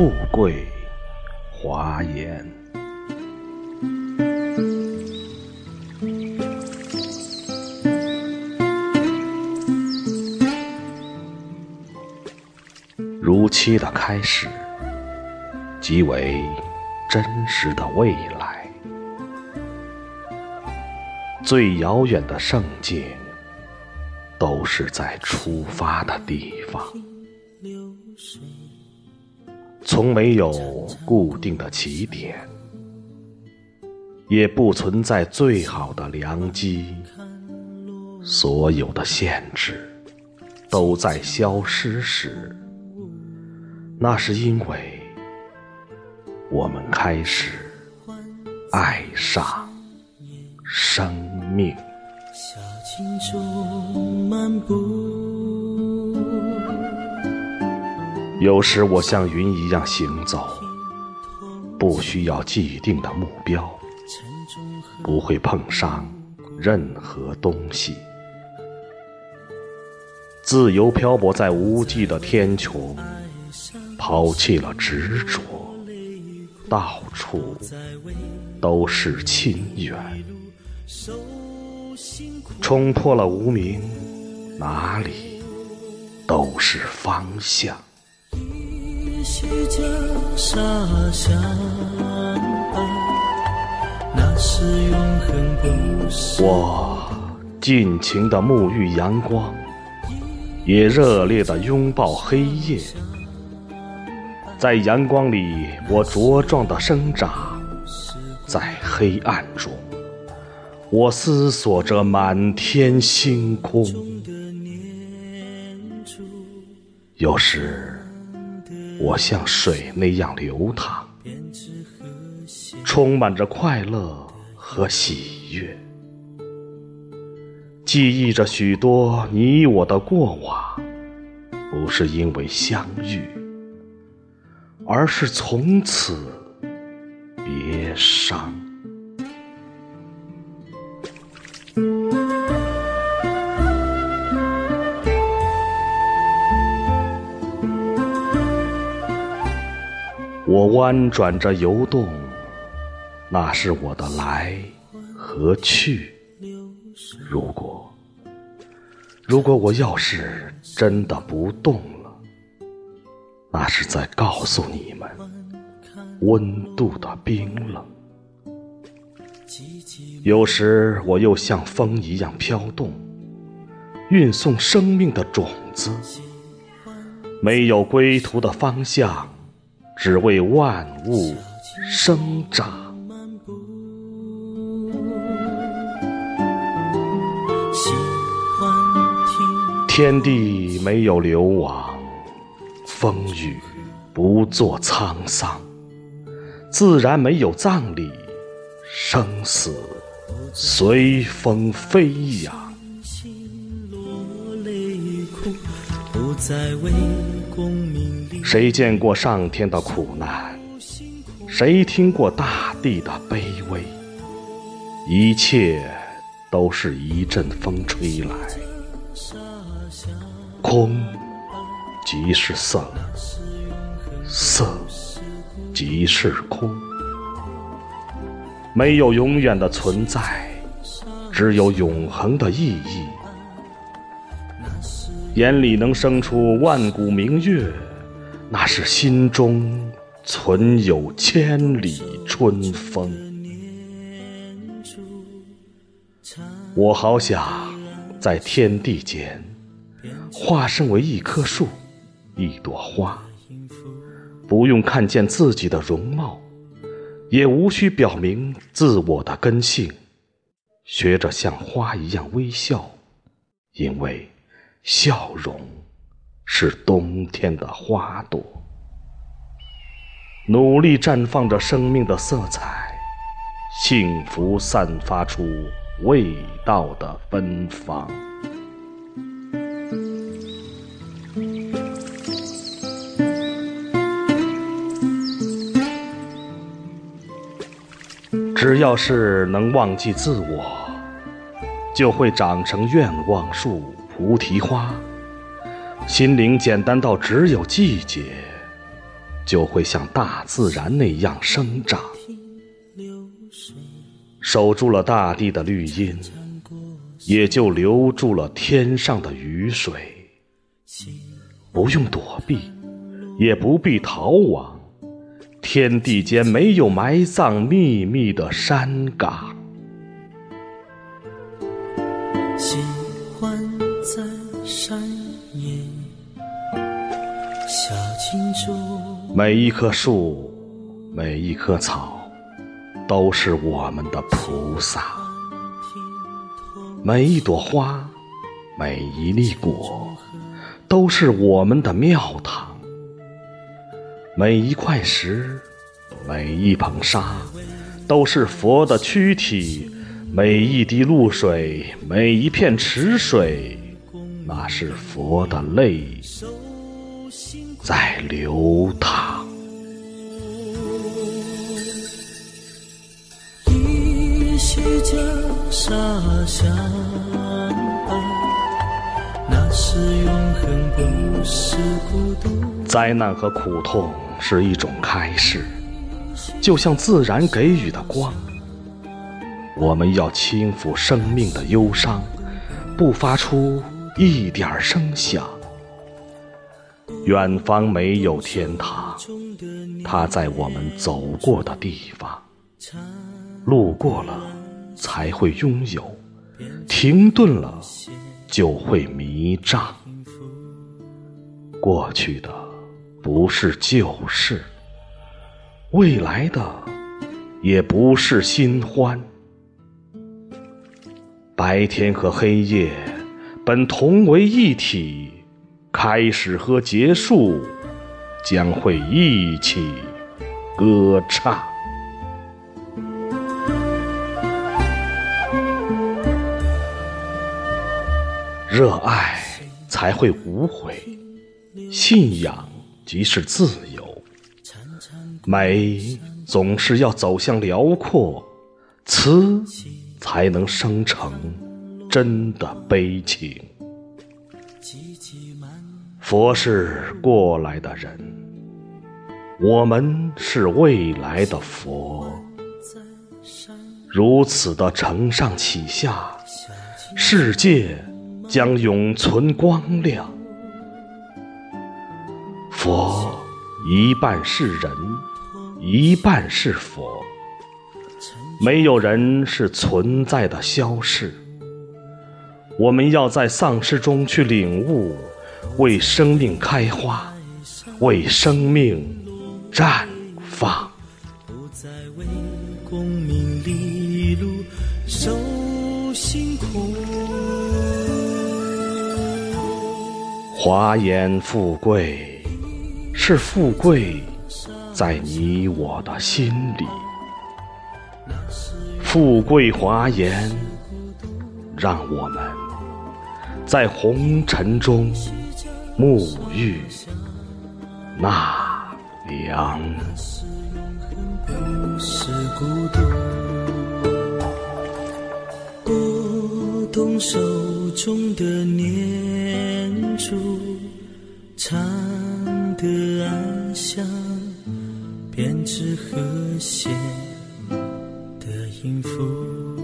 富贵华严。如期的开始，即为真实的未来。最遥远的圣境，都是在出发的地方。流水从没有固定的起点，也不存在最好的良机。所有的限制，都在消失时。那是因为，我们开始爱上生命。小径中漫步有时我像云一样行走，不需要既定的目标，不会碰伤任何东西，自由漂泊在无际的天穹。抛弃了执着，到处都是亲缘；冲破了无名，哪里都是方向。我尽情的沐浴阳光，也热烈的拥抱黑夜。在阳光里，我茁壮的生长；在黑暗中，我思索着满天星空。有时，我像水那样流淌，充满着快乐和喜悦，记忆着许多你我的过往，不是因为相遇。而是从此别伤。我弯转着游动，那是我的来和去。如果，如果我要是真的不动了。那是在告诉你们，温度的冰冷。有时我又像风一样飘动，运送生命的种子。没有归途的方向，只为万物生长。天地没有流亡。风雨不作沧桑，自然没有葬礼，生死随风飞扬。不再为谁见过上天的苦难？谁听过大地的卑微？一切都是一阵风吹来，空。即是色，色即是空，没有永远的存在，只有永恒的意义。眼里能生出万古明月，那是心中存有千里春风。我好想在天地间化身为一棵树。一朵花，不用看见自己的容貌，也无需表明自我的根性，学着像花一样微笑，因为笑容是冬天的花朵，努力绽放着生命的色彩，幸福散发出味道的芬芳。只要是能忘记自我，就会长成愿望树、菩提花。心灵简单到只有季节，就会像大自然那样生长。守住了大地的绿荫，也就留住了天上的雨水。不用躲避，也不必逃亡，天地间没有埋葬秘密的山岗。每一棵树，每一棵草。都是我们的菩萨，每一朵花，每一粒果，都是我们的庙堂。每一块石，每一捧沙，都是佛的躯体。每一滴露水，每一片池水，那是佛的泪在流淌。沙相爱，那是永恒，不是孤独。灾难和苦痛是一种开始，就像自然给予的光。我们要轻抚生命的忧伤，不发出一点声响。远方没有天堂，它在我们走过的地方，路过了。才会拥有，停顿了就会迷障。过去的不是旧事，未来的也不是新欢。白天和黑夜本同为一体，开始和结束将会一起歌唱。热爱才会无悔，信仰即是自由，美总是要走向辽阔，词才能生成真的悲情。佛是过来的人，我们是未来的佛，如此的承上启下，世界。将永存光亮。佛一半是人，一半是佛。没有人是存在的消逝。我们要在丧失中去领悟，为生命开花，为生命绽放。不再为功名利禄受辛苦。华严富贵，是富贵在你我的心里。富贵华严，让我们在红尘中沐浴纳凉。拨动手中的念珠，唱得安详，编织和谐的音符。